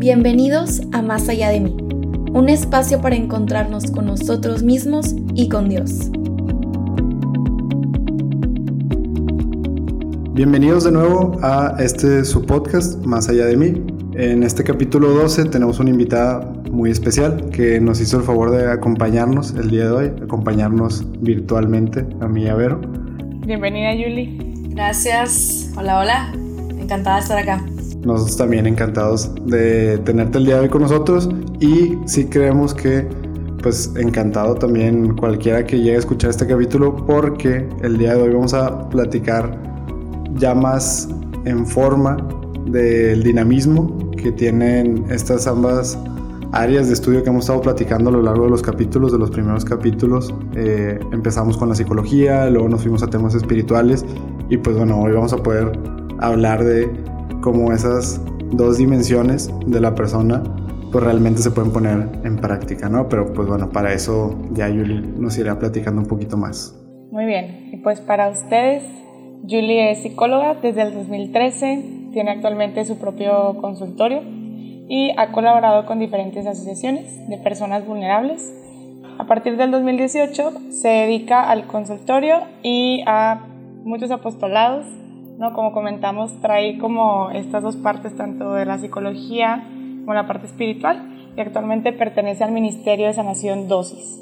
Bienvenidos a Más allá de mí, un espacio para encontrarnos con nosotros mismos y con Dios. Bienvenidos de nuevo a este su podcast Más allá de mí. En este capítulo 12 tenemos una invitada muy especial que nos hizo el favor de acompañarnos el día de hoy, acompañarnos virtualmente a mí y a Vero. Bienvenida Yuli. Gracias. Hola, hola. Encantada de estar acá. Nosotros también encantados de tenerte el día de hoy con nosotros y sí creemos que pues encantado también cualquiera que llegue a escuchar este capítulo porque el día de hoy vamos a platicar ya más en forma del dinamismo que tienen estas ambas áreas de estudio que hemos estado platicando a lo largo de los capítulos, de los primeros capítulos. Eh, empezamos con la psicología, luego nos fuimos a temas espirituales y pues bueno, hoy vamos a poder hablar de cómo esas dos dimensiones de la persona pues realmente se pueden poner en práctica, ¿no? Pero pues bueno, para eso ya Yuli nos irá platicando un poquito más. Muy bien, y pues para ustedes, Julie es psicóloga desde el 2013, tiene actualmente su propio consultorio y ha colaborado con diferentes asociaciones de personas vulnerables. A partir del 2018 se dedica al consultorio y a muchos apostolados, ¿no? Como comentamos, trae como estas dos partes, tanto de la psicología como la parte espiritual, y actualmente pertenece al Ministerio de Sanación Dosis.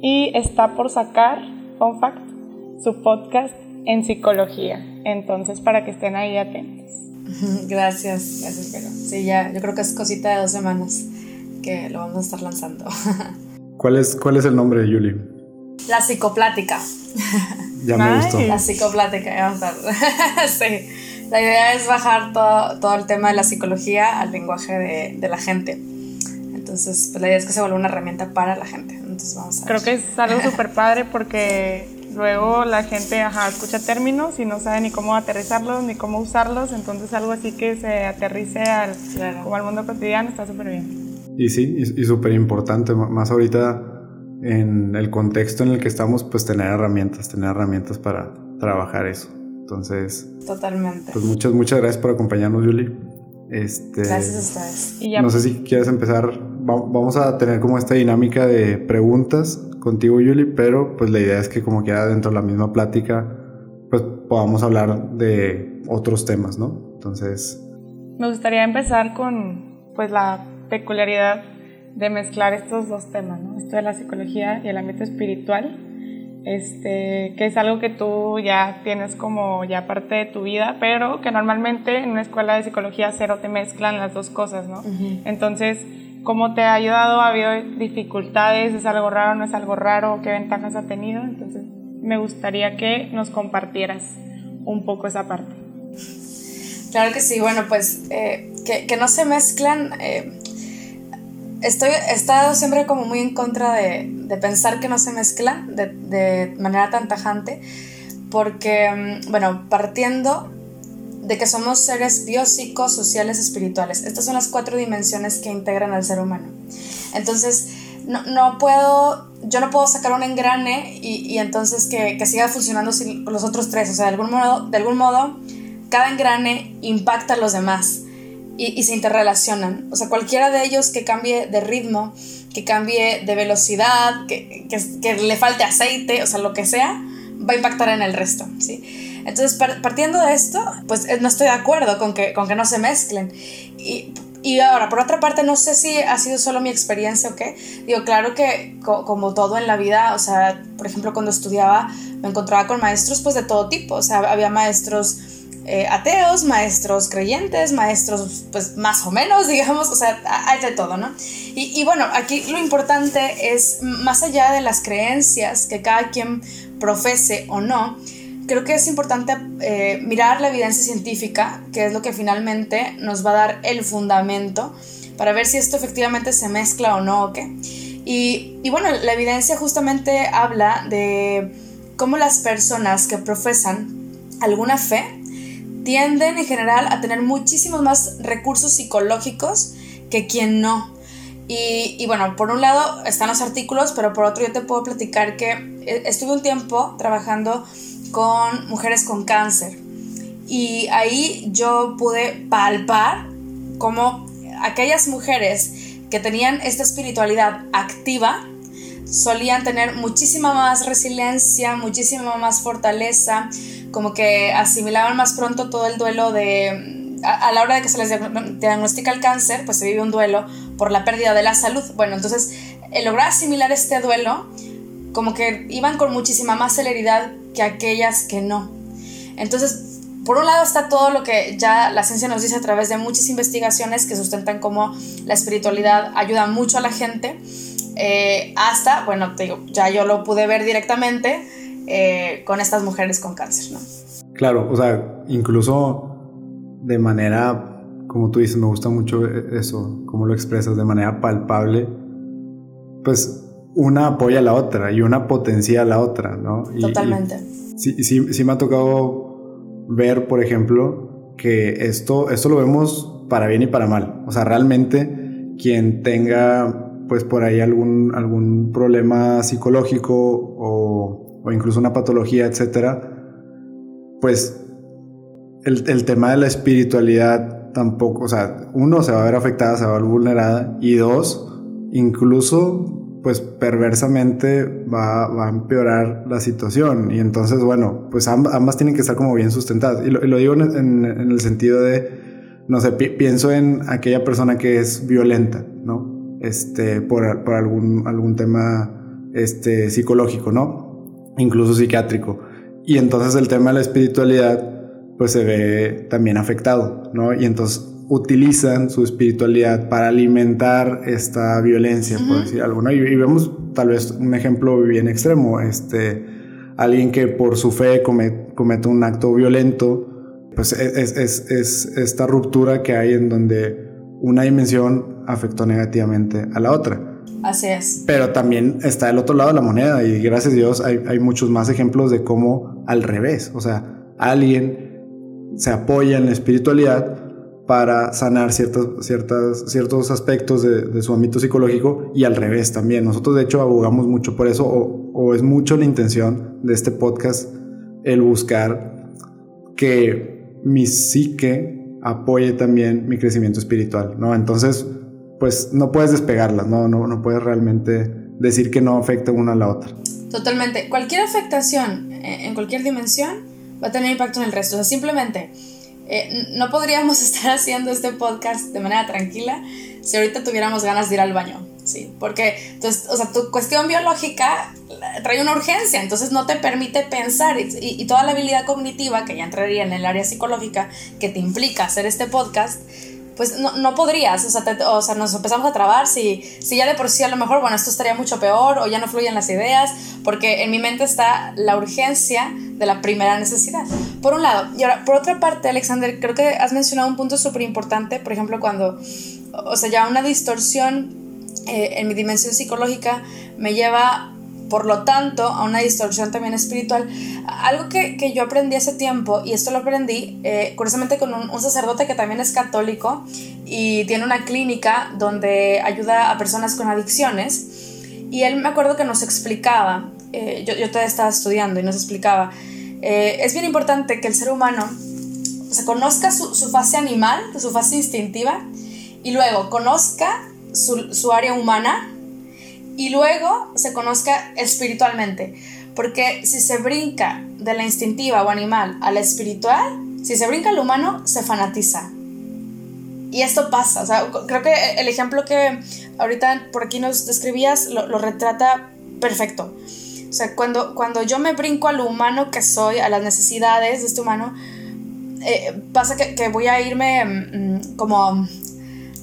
Y está por sacar, fun fact, su podcast en psicología. Entonces, para que estén ahí atentos. Gracias, gracias, pero sí, ya, yo creo que es cosita de dos semanas que lo vamos a estar lanzando. ¿Cuál es, cuál es el nombre de Yuli? La psicoplática. Ya me gustó. La psicoplática, vamos a sí. La idea es bajar todo, todo, el tema de la psicología al lenguaje de, de, la gente. Entonces, pues la idea es que se vuelva una herramienta para la gente. Entonces, vamos a Creo que es algo súper padre porque luego la gente ajá, escucha términos y no sabe ni cómo aterrizarlos ni cómo usarlos. Entonces, algo así que se aterrice al, claro. como al mundo cotidiano está súper bien. Y sí, y, y súper importante, más ahorita en el contexto en el que estamos, pues tener herramientas, tener herramientas para trabajar eso. Entonces, totalmente. Pues muchas, muchas gracias por acompañarnos, Yuli. Este, gracias a ustedes. Y ya, no sé si quieres empezar. Vamos a tener como esta dinámica de preguntas contigo, Yuli, pero pues la idea es que como queda dentro de la misma plática, pues podamos hablar de otros temas, ¿no? Entonces. Me gustaría empezar con pues la peculiaridad de mezclar estos dos temas, ¿no? Esto de la psicología y el ámbito espiritual, este, que es algo que tú ya tienes como ya parte de tu vida, pero que normalmente en una escuela de psicología cero te mezclan las dos cosas, ¿no? Uh -huh. Entonces, ¿cómo te ha ayudado? ¿Ha habido dificultades? ¿Es algo raro? ¿No es algo raro? ¿Qué ventajas ha tenido? Entonces, me gustaría que nos compartieras un poco esa parte. Claro que sí, bueno, pues eh, que, que, no se mezclan... Eh, estoy, estado siempre como muy en contra de, de pensar que no se mezcla de, de, manera tan tajante, porque, bueno, partiendo de que somos seres biopsicos, sociales, espirituales. Estas son las cuatro dimensiones que integran al ser humano. Entonces, no, no puedo, yo no puedo sacar un engrane y, y entonces que, que, siga funcionando sin los otros tres. O sea, de algún modo, de algún modo cada engrane impacta a los demás y, y, se interrelacionan. O sea, cualquiera de ellos que cambie de ritmo, que cambie de velocidad, que, que, que, le falte aceite, o sea, lo que sea, va a impactar en el resto, ¿sí? Entonces, partiendo de esto, pues no estoy de acuerdo con que, con que no se mezclen. Y, y ahora, por otra parte, no sé si ha sido solo mi experiencia o qué. Digo, claro que co como todo en la vida, o sea, por ejemplo, cuando estudiaba, me encontraba con maestros pues de todo tipo. O sea, había maestros eh, ateos, maestros creyentes, maestros pues más o menos, digamos, o sea, hay de todo, ¿no? Y, bueno, aquí lo importante es, más allá de las creencias que cada quien profese o no, creo que es importante eh, mirar la evidencia científica, que es lo que finalmente nos va a dar el fundamento para ver si esto efectivamente se mezcla o no o. Y, y bueno, la evidencia justamente habla de cómo las personas que profesan alguna fe tienden en general a tener muchísimos más recursos psicológicos que quien no. Y, y, bueno, por un lado están los artículos, pero por otro yo te puedo platicar que eh, estuve un tiempo trabajando con mujeres con cáncer y ahí yo pude palpar cómo aquellas mujeres que tenían esta espiritualidad activa, solían tener muchísima más resiliencia, muchísima más fortaleza, como que asimilaban más pronto todo el duelo de... A, la hora de que se les diagnostica el cáncer, pues se vive un duelo por la pérdida de la salud. Bueno, entonces, el lograr asimilar este duelo, como que iban con muchísima más celeridad que aquellas que no. Entonces, por un lado está todo lo que ya la ciencia nos dice a través de muchas investigaciones que sustentan cómo la espiritualidad ayuda mucho a la gente eh, hasta, bueno, te digo, ya yo lo pude ver directamente eh, con estas mujeres con cáncer, ¿no? Claro, o sea, incluso de manera, como tú dices, me gusta mucho eso, como lo expresas, de manera palpable, pues una apoya a la otra y una potencia a la otra, ¿no? Totalmente. sí, sí, sí me ha tocado ver, por ejemplo, que esto, esto lo vemos para bien y para mal. O sea, realmente quien tenga pues por ahí algún, algún problema psicológico o, o incluso una patología, etcétera, pues el, tema de la espiritualidad tampoco, o sea, uno se va a ver afectada, se va a ver vulnerada y dos, incluso pues perversamente va, va, a empeorar la situación. Y entonces, bueno, pues ambas, tienen que estar como bien sustentadas. Y lo, digo en, el sentido de, no sé, pienso en aquella persona que es violenta, ¿no? este, por, por algún, algún tema este, psicológico, ¿no? Incluso psiquiátrico. Y entonces el tema de la espiritualidad pues se ve también afectado, ¿no? Y entonces utilizan su espiritualidad para alimentar esta violencia, por decir algo, ¿no? Y, vemos tal vez un ejemplo bien extremo, este, alguien que por su fe comete, comete un acto violento, pues es, es, es, esta ruptura que hay en donde una dimensión afectó negativamente a la otra. Así es. Pero también está el otro lado de la moneda y gracias a Dios hay, hay muchos más ejemplos de cómo al revés, o sea, alguien se apoya en la espiritualidad para sanar ciertos, ciertas, ciertos aspectos de, de, su ámbito psicológico y al revés también. Nosotros de hecho abogamos mucho por eso o, o, es mucho la intención de este podcast el buscar que mi psique apoye también mi crecimiento espiritual, ¿no? Entonces, pues no puedes despegarlas, ¿no? No, no puedes realmente decir que no afecta una a la otra. Totalmente. Cualquier afectación eh, en cualquier dimensión va a tener impacto en el resto. O sea, simplemente eh, no podríamos estar haciendo este podcast de manera tranquila si ahorita tuviéramos ganas de ir al baño. Sí, porque entonces, o sea, tu cuestión biológica trae una urgencia, entonces no te permite pensar y, y, toda la habilidad cognitiva que ya entraría en el área psicológica que te implica hacer este podcast, pues no, no podrías, o sea, nos empezamos a trabar si, si ya de por sí a lo mejor, bueno, esto estaría mucho peor o ya no fluyen las ideas, porque en mi mente está la urgencia de la primera necesidad. Por un lado, y ahora, por otra parte, Alexander, creo que has mencionado un punto súper importante, por ejemplo, cuando, o sea, ya una distorsión eh, en mi dimensión psicológica me lleva por lo tanto, a una distorsión también espiritual. Algo que, que yo aprendí hace tiempo, y esto lo aprendí eh, curiosamente con un, sacerdote que también es católico y tiene una clínica donde ayuda a personas con adicciones. Y él me acuerdo que nos explicaba, eh, yo, yo todavía estaba estudiando y nos explicaba, es bien importante que el ser humano se conozca su, su fase animal, su fase instintiva, y luego conozca su, área humana y luego se conozca espiritualmente. Porque si se brinca de la instintiva o animal a la espiritual, si se brinca al humano, se fanatiza. Y esto pasa, o sea, creo que el ejemplo que ahorita por aquí nos describías lo, retrata perfecto. O sea, cuando, cuando yo me brinco al humano que soy, a las necesidades de este humano, eh, pasa que, que, voy a irme mm, como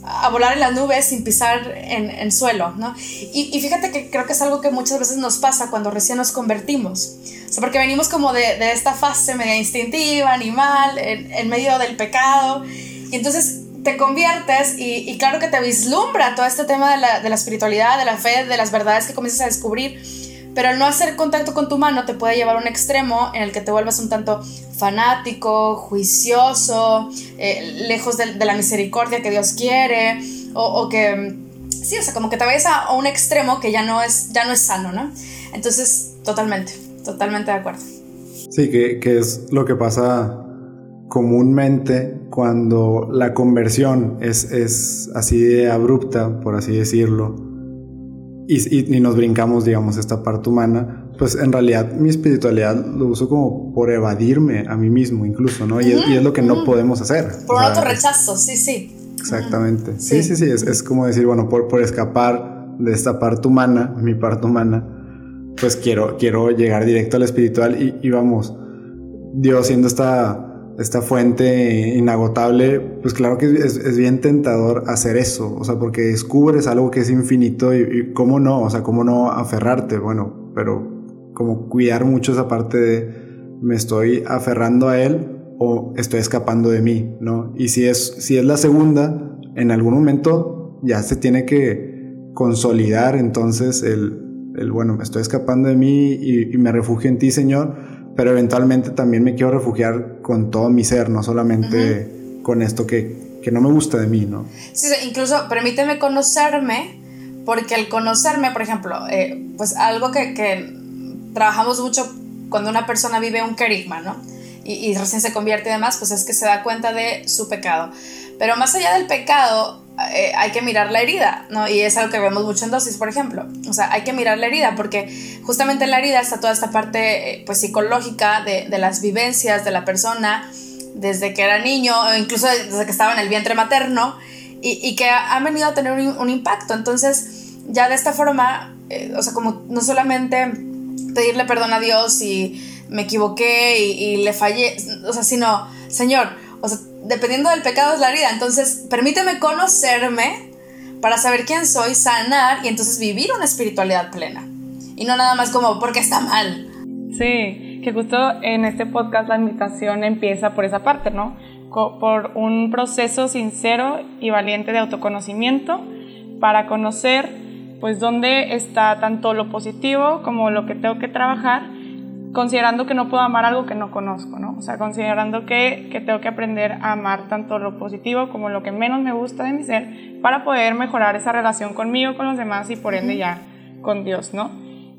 a volar en las nubes sin pisar en, en suelo, ¿no? Y, y, fíjate que creo que es algo que muchas veces nos pasa cuando recién nos convertimos. O sea, porque venimos como de, esta fase media instintiva, animal, en, medio del pecado. Y entonces te conviertes y, y, claro que te vislumbra todo este tema de la, de la espiritualidad, de la fe, de las verdades que comienzas a descubrir pero el no hacer contacto con tu mano te puede llevar a un extremo en el que te vuelvas un tanto fanático, juicioso, eh, lejos de, la misericordia que Dios quiere, o, que, sí, o sea, como que te vayas a, un extremo que ya no, es, ya no es sano, ¿no? Entonces, totalmente, totalmente de acuerdo. Sí, que, que es lo que pasa comúnmente cuando la conversión es, es así de abrupta, por así decirlo, y, y, nos brincamos, digamos, esta parte humana, pues en realidad mi espiritualidad lo uso como por evadirme a mí mismo incluso, ¿no? y, es, lo que no podemos hacer. Por un otro rechazo, sí, sí. Exactamente. Sí, sí, sí, es, es, como decir, bueno, por, por escapar de esta parte humana, mi parte humana, pues quiero, quiero llegar directo al espiritual y, y vamos, Dios siendo esta esta fuente inagotable, pues claro que es, bien tentador hacer eso, o sea, porque descubres algo que es infinito y, cómo no, o sea, cómo no aferrarte, bueno, pero como cuidar mucho esa parte de me estoy aferrando a él o estoy escapando de mí, ¿no? Y si es, si es la segunda, en algún momento ya se tiene que consolidar entonces el, el bueno, me estoy escapando de mí y, y me refugio en ti, Señor, pero eventualmente también me quiero refugiar con todo mi ser, no solamente con esto que, que, no me gusta de mí, ¿no? Sí, incluso permíteme conocerme, porque al conocerme, por ejemplo, eh, pues algo que, que, trabajamos mucho cuando una persona vive un querigma, ¿no? Y, y, recién se convierte y demás, pues es que se da cuenta de su pecado. Pero más allá del pecado, eh, hay que mirar la herida, ¿no? Y es algo que vemos mucho en dosis, por ejemplo. O sea, hay que mirar la herida porque justamente en la herida está toda esta parte eh, pues, psicológica de, las vivencias de la persona desde que era niño, o incluso desde que estaba en el vientre materno, y, y que han venido a tener un, impacto. Entonces, ya de esta forma, eh, o sea, como no solamente pedirle perdón a Dios y me equivoqué y, y le fallé, o sea, sino, Señor, o sea, dependiendo del pecado es la herida. Entonces, permíteme conocerme para saber quién soy, sanar y entonces vivir una espiritualidad plena. Y no nada más como porque está mal. Sí, que justo en este podcast la invitación empieza por esa parte, ¿no? Por un proceso sincero y valiente de autoconocimiento para conocer pues dónde está tanto lo positivo como lo que tengo que trabajar considerando que no puedo amar algo que no conozco, ¿no? O sea, considerando que, que, tengo que aprender a amar tanto lo positivo como lo que menos me gusta de mi ser para poder mejorar esa relación conmigo, con los demás y por ende ya con Dios, ¿no?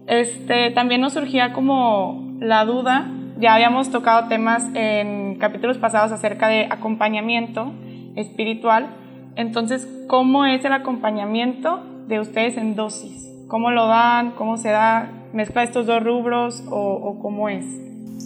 Este, también nos surgía como la duda, ya habíamos tocado temas en capítulos pasados acerca de acompañamiento espiritual, entonces, ¿cómo es el acompañamiento de ustedes en dosis? ¿Cómo lo dan? ¿Cómo se da? Mezcla estos dos rubros o, cómo es?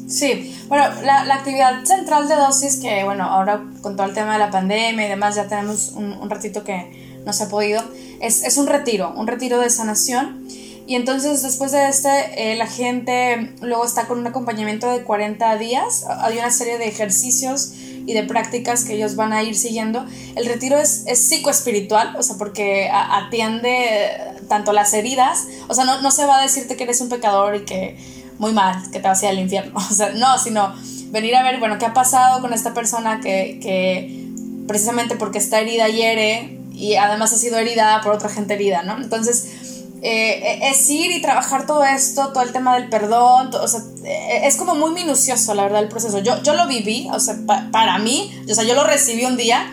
Sí, bueno, la, la, actividad central de dosis, que bueno, ahora con todo el tema de la pandemia y demás, ya tenemos un, un ratito que no se ha podido, es, es, un retiro, un retiro de sanación. Y entonces después de este, eh, la gente luego está con un acompañamiento de 40 días. Hay una serie de ejercicios y de prácticas que ellos van a ir siguiendo. El retiro es, es psicoespiritual, o sea, porque atiende tanto las heridas, o sea, no, no se va a decirte que eres un pecador y que muy mal, que te vas a ir al infierno, o sea, no, sino venir a ver, bueno, qué ha pasado con esta persona que, que precisamente porque está herida hiere y además ha sido herida por otra gente herida, ¿no? Entonces, eh, es ir y trabajar todo esto, todo el tema del perdón, o sea, eh, es como muy minucioso, la verdad, el proceso. Yo, yo lo viví, o sea, para mí, o sea, yo lo recibí un día,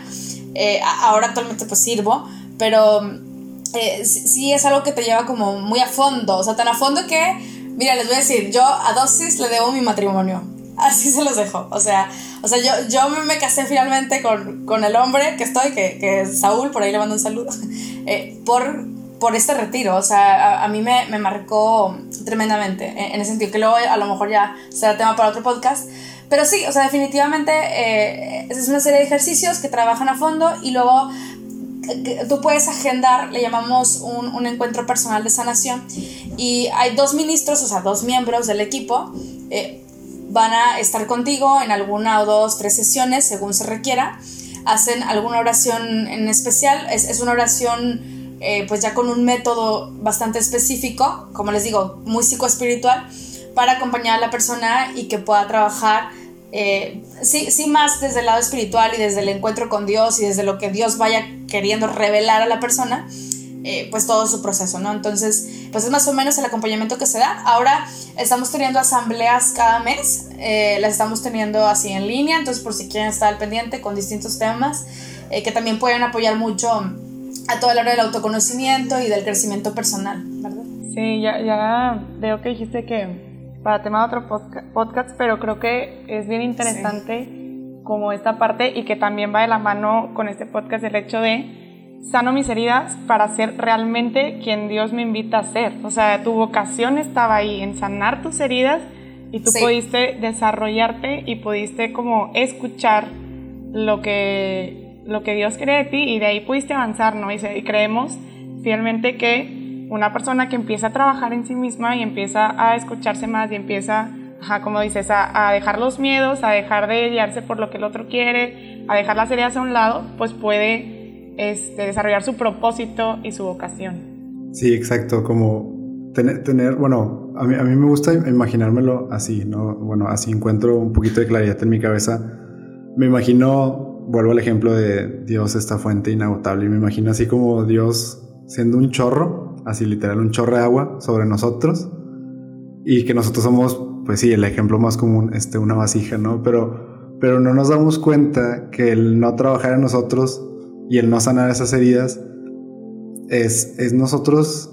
eh, ahora actualmente pues sirvo, pero sí es algo que te lleva como muy a fondo, o sea, tan a fondo que, mira, les voy a decir, yo a dosis le debo mi matrimonio. Así se los dejo. O sea, o sea yo, yo me casé finalmente con, con el hombre que estoy, que, que, es Saúl, por ahí le mando un saludo, por por este retiro, o sea, a, mí me, me, marcó tremendamente, en, ese sentido, que luego a lo mejor ya será tema para otro podcast, pero sí, o sea, definitivamente eh, es una serie de ejercicios que trabajan a fondo y luego tú puedes agendar, le llamamos un, un, encuentro personal de sanación y hay dos ministros, o sea, dos miembros del equipo, eh, van a estar contigo en alguna o dos, tres sesiones, según se requiera, hacen alguna oración en especial, es, es una oración eh, pues ya con un método bastante específico, como les digo, muy psicoespiritual, para acompañar a la persona y que pueda trabajar, eh, sí, sí más desde el lado espiritual y desde el encuentro con Dios y desde lo que Dios vaya queriendo revelar a la persona, eh, pues todo su proceso, ¿no? Entonces, pues es más o menos el acompañamiento que se da. Ahora estamos teniendo asambleas cada mes, las estamos teniendo así en línea, entonces por si quieren estar al pendiente con distintos temas, que también pueden apoyar mucho a toda la hora del autoconocimiento y del crecimiento personal, ¿verdad? Sí, ya, ya veo que dijiste que para tema de otro podcast, pero creo que es bien interesante como esta parte y que también va de la mano con este podcast el hecho de sano mis heridas para ser realmente quien Dios me invita a ser. O sea, tu vocación estaba ahí en sanar tus heridas y tú pudiste desarrollarte y pudiste como escuchar lo que, lo que Dios cree de ti y de ahí pudiste avanzar, ¿no? Y, y creemos fielmente que una persona que empieza a trabajar en sí misma y empieza a escucharse más y empieza como dices, a, dejar los miedos, a dejar de guiarse por lo que el otro quiere, a dejar las heridas a un lado, pues puede este, desarrollar su propósito y su vocación. Sí, exacto, como tener, tener bueno, a mí, a mí me gusta imaginármelo así, ¿no? Bueno, así encuentro un poquito de claridad en mi cabeza. Me imagino, vuelvo al ejemplo de Dios, esta fuente inagotable, y me imagino así como Dios siendo un chorro, así literal, un chorro de agua sobre nosotros, y que nosotros somos pues sí, el ejemplo más común, este, una vasija, ¿no? Pero, pero no nos damos cuenta que el no trabajar en nosotros y el no sanar esas heridas es, es nosotros,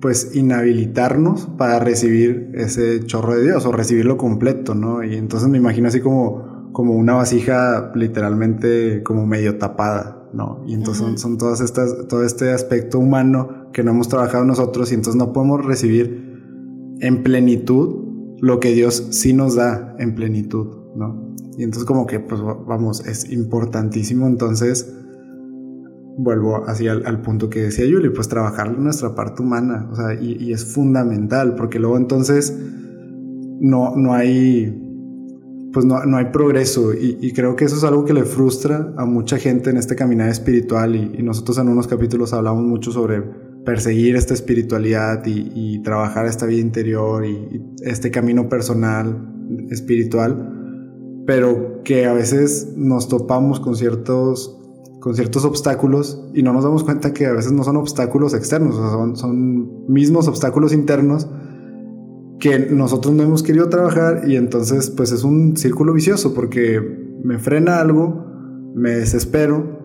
pues, inhabilitarnos para recibir ese chorro de Dios o recibirlo completo, ¿no? Y entonces me imagino así como, como una vasija literalmente como medio tapada, ¿no? Y entonces son, son, todas estas, todo este aspecto humano que no hemos trabajado nosotros y entonces no podemos recibir en plenitud lo que Dios sí nos da en plenitud, ¿no? Y entonces como que, pues vamos, es importantísimo entonces, vuelvo así al, punto que decía Yuli, pues trabajar nuestra parte humana, o sea, y, es fundamental, porque luego entonces no, no hay, pues no, no hay progreso, y, creo que eso es algo que le frustra a mucha gente en este caminar espiritual, y, nosotros en unos capítulos hablamos mucho sobre perseguir esta espiritualidad y, trabajar esta vida interior y, este camino personal, espiritual, pero que a veces nos topamos con ciertos, con ciertos obstáculos y no nos damos cuenta que a veces no son obstáculos externos, son, son mismos obstáculos internos que nosotros no hemos querido trabajar y entonces pues es un círculo vicioso porque me frena algo, me desespero,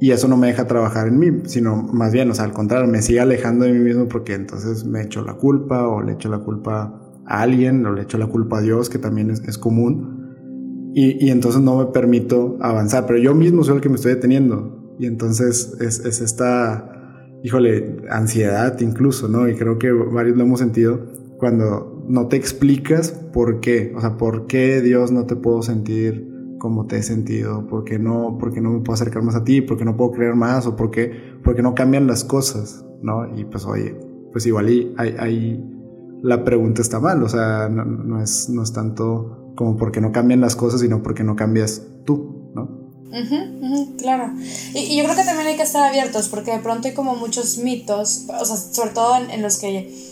y eso no me deja trabajar en mí, sino más bien, o sea, al contrario, me sigue alejando de mí mismo porque entonces me echo la culpa o le echo la culpa a alguien o le echo la culpa a Dios, que también es, común. Y, y, entonces no me permito avanzar, pero yo mismo soy el que me estoy deteniendo. Y entonces es, es esta, híjole, ansiedad incluso, ¿no? Y creo que varios lo hemos sentido cuando no te explicas por qué, o sea, por qué Dios no te puedo sentir cómo te he sentido, por qué no, por no me puedo acercar más a ti, por qué no puedo creer más o por qué, no cambian las cosas, ¿no? Y pues oye, pues igual ahí, la pregunta está mal, o sea, no, es, no es tanto como porque no cambian las cosas, sino porque no cambias tú, ¿no? claro. Y, yo creo que también hay que estar abiertos, porque de pronto hay como muchos mitos, o sea, sobre todo en, los que,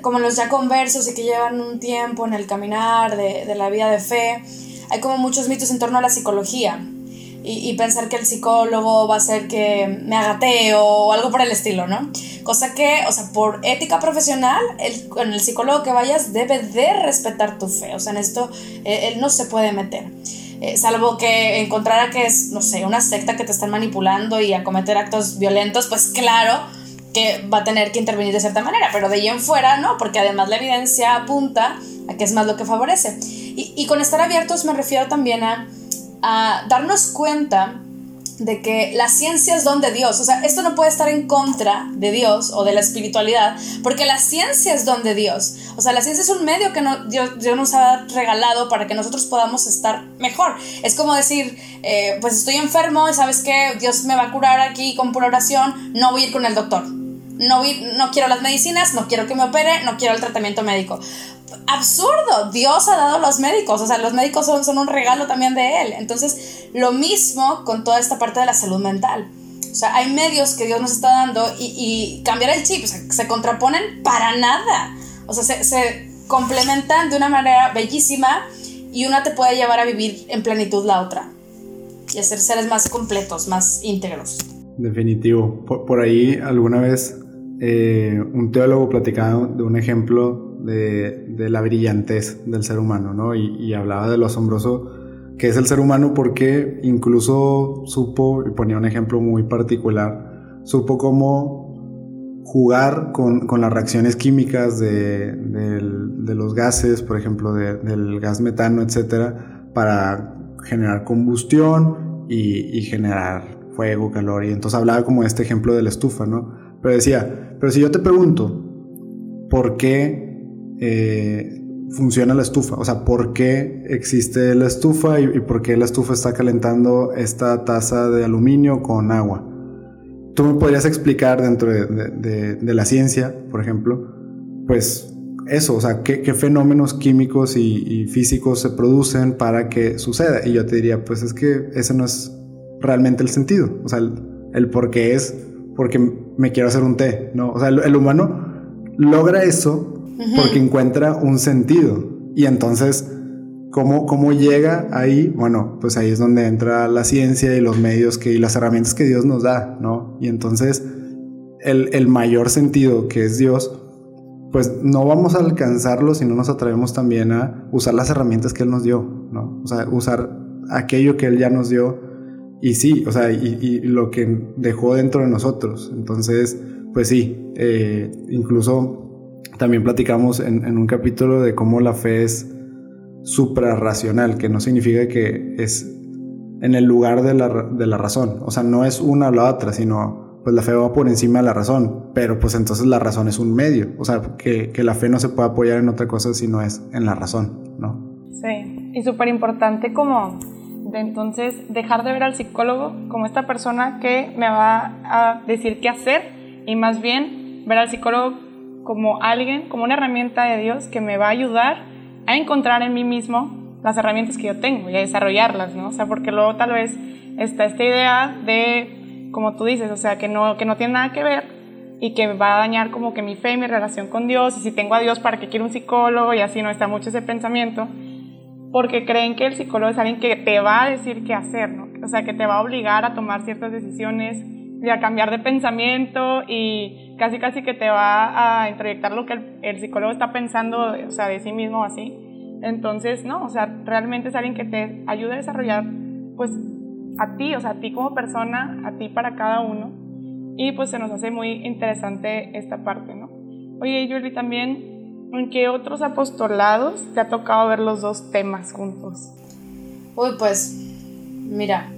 como los ya conversos y que llevan un tiempo en el caminar de, de la vida de fe, hay como muchos mitos en torno a la psicología. Y, pensar que el psicólogo va a ser que me agateo o algo por el estilo, ¿no? Cosa que, o sea, por ética profesional, el, con el psicólogo que vayas debe de respetar tu fe. O sea, en esto eh, él no se puede meter. Eh, salvo que encontrara que es, no sé, una secta que te están manipulando y a cometer actos violentos, pues claro que va a tener que intervenir de cierta manera, pero de ahí en fuera, ¿no? Porque además la evidencia apunta a que es más lo que favorece. Y, con estar abiertos me refiero también a, a darnos cuenta de que la ciencia es don de Dios. O sea, esto no puede estar en contra de Dios o de la espiritualidad, porque la ciencia es don de Dios. O sea, la ciencia es un medio que no, Dios, nos ha regalado para que nosotros podamos estar mejor. Es como decir, eh, pues estoy enfermo y sabes que Dios me va a curar aquí con pura oración, no voy a ir con el doctor. No, quiero las medicinas, no quiero que me opere, no quiero el tratamiento médico absurdo. Dios ha dado los médicos, o sea, los médicos son, son un regalo también de Él. Entonces, lo mismo con toda esta parte de la salud mental. O sea, hay medios que Dios nos está dando y, cambiar el chip, o sea, se contraponen para nada. O sea, se, complementan de una manera bellísima y una te puede llevar a vivir en plenitud la otra. Y a ser seres más completos, más íntegros. Definitivo. Por, ahí alguna vez eh, un teólogo platicaba de un ejemplo de, la brillantez del ser humano, ¿no? Y, hablaba de lo asombroso que es el ser humano porque incluso supo, y ponía un ejemplo muy particular, supo cómo jugar con, las reacciones químicas de, los gases, por ejemplo, del gas metano, etcétera, para generar combustión y, y generar fuego, calor. Y entonces hablaba como de este ejemplo de la estufa, ¿no? Pero decía, pero si yo te pregunto, ¿por qué eh, funciona la estufa? O sea, ¿por qué existe la estufa y, por qué la estufa está calentando esta taza de aluminio con agua? ¿Tú me podrías explicar dentro de, la ciencia, por ejemplo, pues eso, o sea, qué, fenómenos químicos y, físicos se producen para que suceda? Y yo te diría, pues es que ese no es realmente el sentido. O sea, el, por qué es porque me quiero hacer un té, ¿no? O sea, el, humano logra eso porque encuentra un sentido. Y entonces, ¿cómo, ¿cómo llega ahí? Bueno, pues ahí es donde entra la ciencia y los medios que, y las herramientas que Dios nos da, ¿no? Y entonces, el, el mayor sentido que es Dios, pues no vamos a alcanzarlo si no nos atrevemos también a usar las herramientas que Él nos dio, ¿no? O sea, usar aquello que Él ya nos dio y sí, o sea, y, lo que dejó dentro de nosotros. Entonces, pues sí, eh, incluso también platicamos en, un capítulo de cómo la fe es suprarracional, que no significa que es en el lugar de la, de la razón. O sea, no es una o la otra, sino pues la fe va por encima de la razón, pero pues entonces la razón es un medio. O sea, que, que la fe no se puede apoyar en otra cosa si no es en la razón, ¿no? Sí, y súper importante como entonces dejar de ver al psicólogo como esta persona que me va a decir qué hacer y más bien ver al psicólogo como alguien, como una herramienta de Dios que me va a ayudar a encontrar en mí mismo las herramientas que yo tengo y a desarrollarlas, ¿no? O sea, porque luego tal vez está esta idea de, como tú dices, o sea, que no, que no tiene nada que ver y que va a dañar como que mi fe mi relación con Dios y si tengo a Dios para que quiero un psicólogo y así no está mucho ese pensamiento porque creen que el psicólogo es alguien que te va a decir qué hacer, ¿no? O sea, que te va a obligar a tomar ciertas decisiones y a cambiar de pensamiento y casi casi que te va a introyectar lo que el, psicólogo está pensando, o sea, de sí mismo así. Entonces, no, o sea, realmente es alguien que te ayuda a desarrollar, pues, a ti, o sea, a ti como persona, a ti para cada uno. Y pues se nos hace muy interesante esta parte, ¿no? Oye, Yuri, también ¿En qué otros apostolados te ha tocado ver los dos temas juntos? Uy, pues, mira.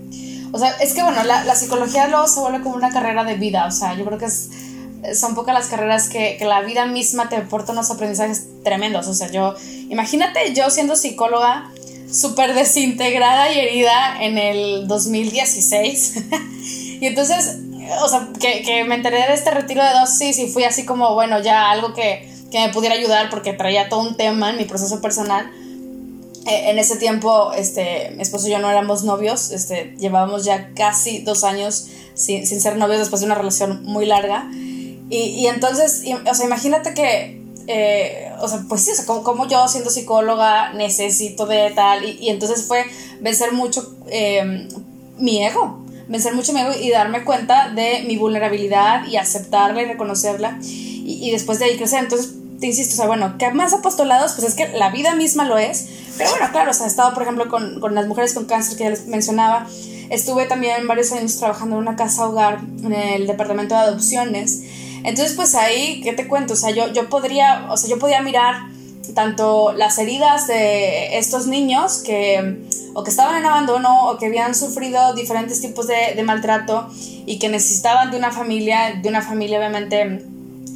O sea, es que bueno, la, psicología luego se vuelve como una carrera de vida. O sea, yo creo que son pocas las carreras que, que la vida misma te aporta unos aprendizajes tremendos. O sea, yo, imagínate yo siendo psicóloga súper desintegrada y herida en el 2016. y entonces, o sea, que, que, me enteré de este retiro de dosis y fui así como, bueno, ya algo que que me pudiera ayudar porque traía todo un tema en mi proceso personal. Eh, en ese tiempo, este, mi esposo y yo no éramos novios, este, llevábamos ya casi dos años sin, sin ser novios después de una relación muy larga. Y, y entonces, o sea, imagínate que, eh, o sea, pues sí, o sea, como, yo siendo psicóloga necesito de tal, y, y entonces fue vencer mucho em, mi ego, vencer mucho mi ego y darme cuenta de mi vulnerabilidad y aceptarla y reconocerla y, y después de ahí crecer. Entonces, te insisto, o sea, bueno, que más apostolados, pues es que la vida misma lo es. Pero bueno, claro, o sea, he estado, por ejemplo, con, con las mujeres con cáncer que ya les mencionaba. Estuve también varios años trabajando en una casa hogar en el departamento de adopciones. Entonces, pues ahí, ¿qué te cuento? O sea, yo, yo podría, o sea, yo podía mirar tanto las heridas de estos niños que o que estaban en abandono o que habían sufrido diferentes tipos de, de maltrato y que necesitaban de una familia, de una familia obviamente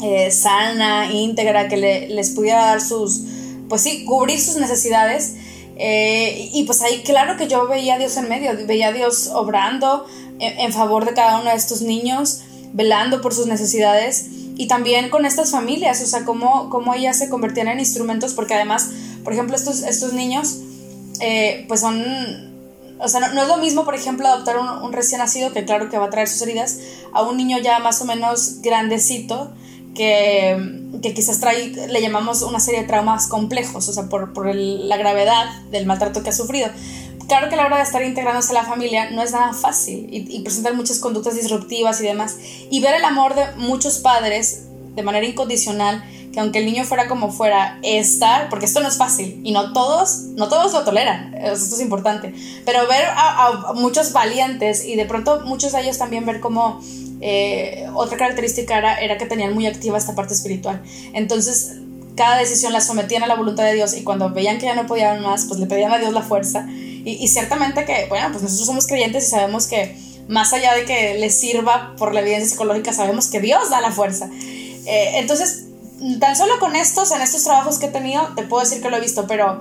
eh, sana, íntegra, que les pudiera dar sus, pues sí, cubrir sus necesidades. Eh, y pues ahí claro que yo veía a Dios en medio, veía a Dios obrando en, favor de cada uno de estos niños, velando por sus necesidades y también con estas familias, o sea, cómo, cómo ellas se convertían en instrumentos, porque además, por ejemplo, estos, estos niños, eh, pues son, o sea, no, es lo mismo, por ejemplo, adoptar un, un, recién nacido, que claro que va a traer sus heridas, a un niño ya más o menos grandecito, que, quizás trae, le llamamos una serie de traumas complejos, o sea, por, por la gravedad del maltrato que ha sufrido. Claro que a la hora de estar integrándose a la familia no es nada fácil y, y presentar muchas conductas disruptivas y demás. Y ver el amor de muchos padres de manera incondicional, que aunque el niño fuera como fuera, estar, porque esto no es fácil y no todos, no todos lo toleran, esto es importante, pero ver a muchos valientes y de pronto muchos de ellos también ver cómo eh, otra característica era, que tenían muy activa esta parte espiritual. Entonces, cada decisión la sometían a la voluntad de Dios y cuando veían que ya no podían más, pues le pedían a Dios la fuerza. Y Y, ciertamente que, bueno, pues nosotros somos creyentes y sabemos que más allá de que les sirva por la evidencia psicológica, sabemos que Dios da la fuerza. Eh, entonces, tan solo con estos, en estos trabajos que he tenido, te puedo decir que lo he visto, pero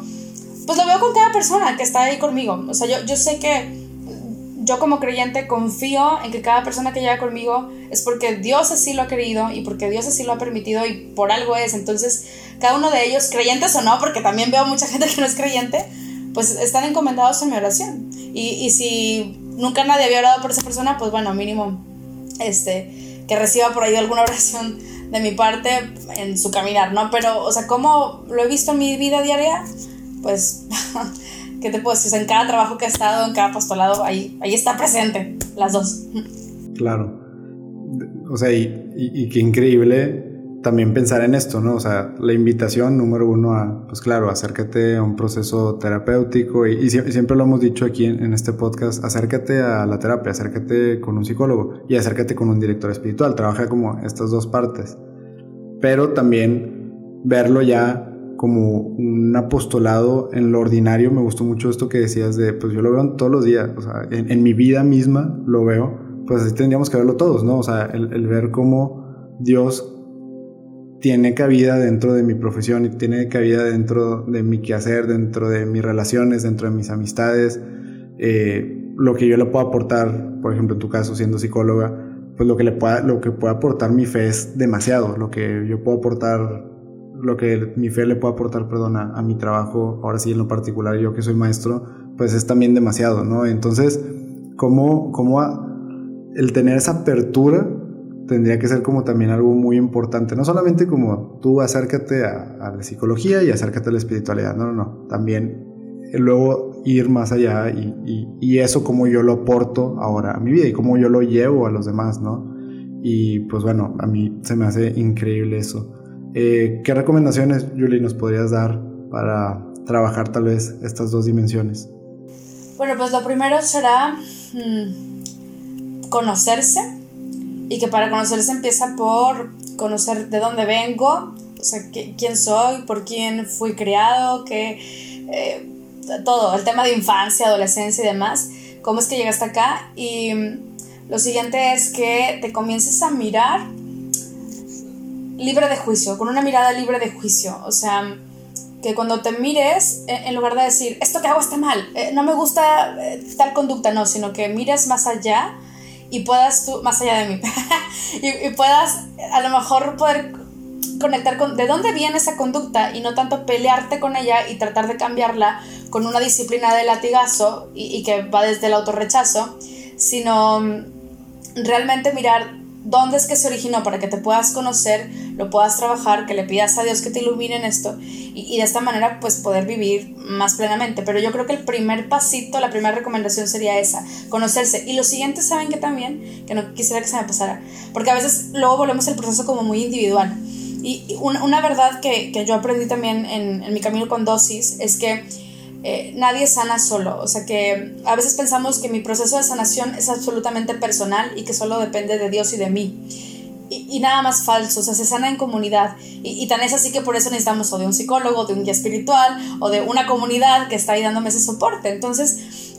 pues lo veo con cada persona que está ahí conmigo. O sea, yo, yo sé que yo como creyente confío en que cada persona que llega conmigo es porque Dios así lo ha querido y porque Dios así lo ha permitido y por algo es. Entonces, cada uno de ellos, creyentes o no, porque también veo mucha gente que no es creyente, pues están encomendados en mi oración. Y, y si nunca nadie había orado por esa persona, pues bueno, mínimo este, que reciba por ahí alguna oración de mi parte en su caminar, ¿no? Pero, o sea, ¿cómo lo he visto en mi vida diaria? Pues ¿qué te puedo decir? en cada trabajo que he estado, en cada apostolado, ahí, ahí está presente, las dos. Claro. O sea, y, y, qué increíble también pensar en esto, ¿no? O sea, la invitación número uno a, pues claro, acércate a un proceso terapéutico y, y siempre, lo hemos dicho aquí en, en, este podcast, acércate a la terapia, acércate con un psicólogo y acércate con un director espiritual, trabaja como estas dos partes, pero también verlo ya como un apostolado en lo ordinario. Me gustó mucho esto que decías de, pues yo lo veo todos los días, o sea, en, mi vida misma lo veo, pues así tendríamos que verlo todos, ¿no? O sea, el, ver cómo Dios tiene cabida dentro de mi profesión y tiene cabida dentro de mi quehacer, dentro de mis relaciones, dentro de mis amistades, eh, lo que yo le puedo aportar, por ejemplo, en tu caso siendo psicóloga, pues lo que le pueda, lo que pueda aportar mi fe es demasiado, lo que yo puedo aportar lo que mi fe le puede aportar, perdón, a, mi trabajo, ahora sí en lo particular, yo que soy maestro, pues es también demasiado, ¿no? Entonces, ¿cómo, cómo el tener esa apertura tendría que ser como también algo muy importante, no solamente como tú acércate a, la psicología y acércate a la espiritualidad, no, no, no, también luego ir más allá y, y, y eso como yo lo aporto ahora a mi vida y cómo yo lo llevo a los demás, ¿no? Y pues bueno, a mí se me hace increíble eso. Eh, ¿Qué recomendaciones, Julie, nos podrías dar para trabajar tal vez estas dos dimensiones? Bueno, pues lo primero será mm, conocerse y que para conocerse empieza por conocer de dónde vengo, o sea, quién soy, por quién fui criado, qué, eh, todo, el tema de infancia, adolescencia y demás, cómo es que llegaste acá y mm, lo siguiente es que te comiences a mirar libre de juicio, con una mirada libre de juicio. O sea, que cuando te mires, en lugar de decir, esto que hago está mal, eh, no me gusta eh, tal conducta, no, sino que mires más allá y puedas tú, más allá de mí, y, puedas a lo mejor poder conectar con de dónde viene esa conducta y no tanto pelearte con ella y tratar de cambiarla con una disciplina de latigazo y, y que va desde el autorrechazo, sino mm, realmente mirar dónde es que se originó para que te puedas conocer, lo puedas trabajar, que le pidas a Dios que te ilumine en esto y, de esta manera pues poder vivir más plenamente. Pero yo creo que el primer pasito, la primera recomendación sería esa, conocerse. Y lo siguiente, ¿saben que también? Que no quisiera que se me pasara, porque a veces luego volvemos el proceso como muy individual. Y una, verdad que, yo aprendí también en, en mi camino con dosis es que eh, nadie sana solo. O sea que a veces pensamos que mi proceso de sanación es absolutamente personal y que solo depende de Dios y de mí. Y, nada más falso, o sea, se sana en comunidad. Y, tan es así que por eso necesitamos o de un psicólogo, de un guía espiritual, o de una comunidad que está ahí dándome ese soporte. Entonces,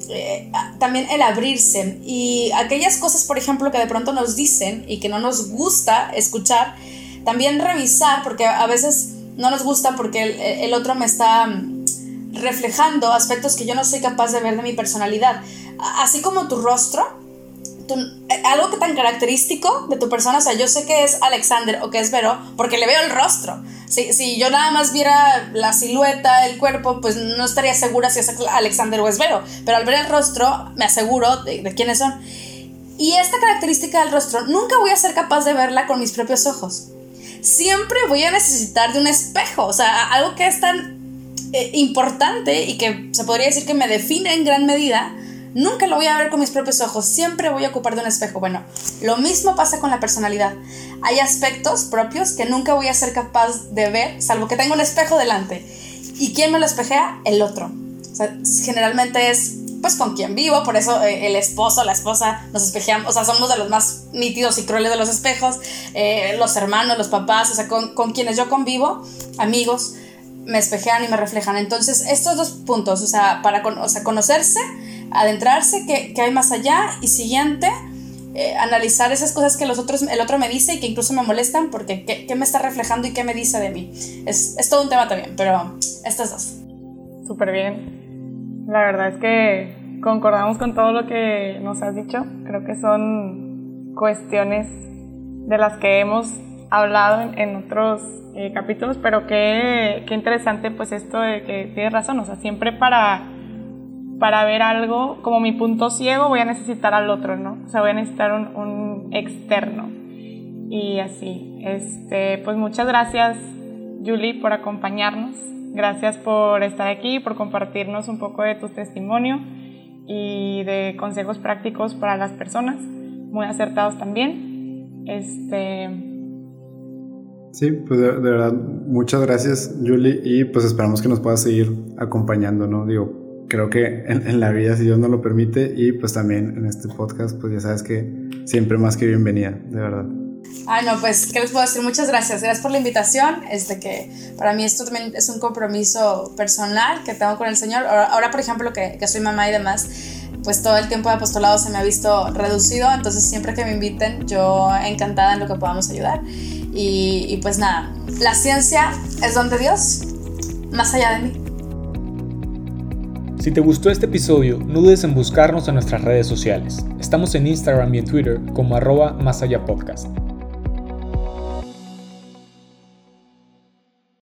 eh, también el abrirse. Y aquellas cosas, por ejemplo, que de pronto nos dicen y que no nos gusta escuchar, también revisar, porque a veces no nos gusta porque el otro me está reflejando aspectos que yo no soy capaz de ver de mi personalidad. Así como tu rostro, eh, algo que tan característico de tu persona, o sea, yo sé que es Alexander o que es Vero porque le veo el rostro. Si, si yo nada más viera la silueta, el cuerpo, pues no estaría segura si es Alexander o es Vero, pero al ver el rostro me aseguro de, de quiénes son. Y esta característica del rostro nunca voy a ser capaz de verla con mis propios ojos. Siempre voy a necesitar de un espejo, o sea, algo que es tan eh, importante y que se podría decir que me define en gran medida, nunca lo voy a ver con mis propios ojos, siempre voy a ocupar de un espejo. Bueno, lo mismo pasa con la personalidad. Hay aspectos propios que nunca voy a ser capaz de ver, salvo que tenga un espejo delante. ¿Y quién me lo espejea? El otro. generalmente es pues con quien vivo, por eso eh, el esposo, la esposa, nos espejeamos, o sea, somos de los más nítidos y crueles de los espejos, eh, los hermanos, los papás, o sea, con, con quienes yo convivo, amigos, me espejean y me reflejan. Entonces, estos dos puntos, o sea, para o sea, conocerse, adentrarse, qué, hay más allá, y siguiente, eh, analizar esas cosas que los otros, el otro me dice y que incluso me molestan, porque qué, me está reflejando y qué me dice de mí. Es, es todo un tema también, pero estas dos. Súper bien. La verdad es que concordamos con todo lo que nos has dicho. Creo que son cuestiones de las que hemos hablado en, otros eh, capítulos, pero qué, qué, interesante pues esto de que tienes razón, o sea, siempre para, para ver algo como mi punto ciego voy a necesitar al otro, ¿no? O sea, voy a necesitar un, un externo. Y así, este, pues muchas gracias Julie por acompañarnos, gracias por estar aquí, por compartirnos un poco de tu testimonio y de consejos prácticos para las personas, muy acertados también. Este, Sí, pues de, verdad, muchas gracias, Julie, y pues esperamos que nos puedas seguir acompañando, ¿no? Digo, creo que en, la vida, si Dios nos lo permite, y pues también en este podcast, pues ya sabes que siempre más que bienvenida, de verdad. Ay, no, pues, ¿qué les puedo decir? Muchas gracias. Gracias por la invitación. Este que para mí esto también es un compromiso personal que tengo con el Señor. Ahora, por ejemplo, que, que soy mamá y demás, pues todo el tiempo de apostolado se me ha visto reducido. Entonces, siempre que me inviten, yo encantada en lo que podamos ayudar. Y, pues nada, la ciencia es donde Dios, más allá de mí. Si te gustó este episodio, no dudes en buscarnos en nuestras redes sociales. Estamos en Instagram y en Twitter como arroba más allá podcast.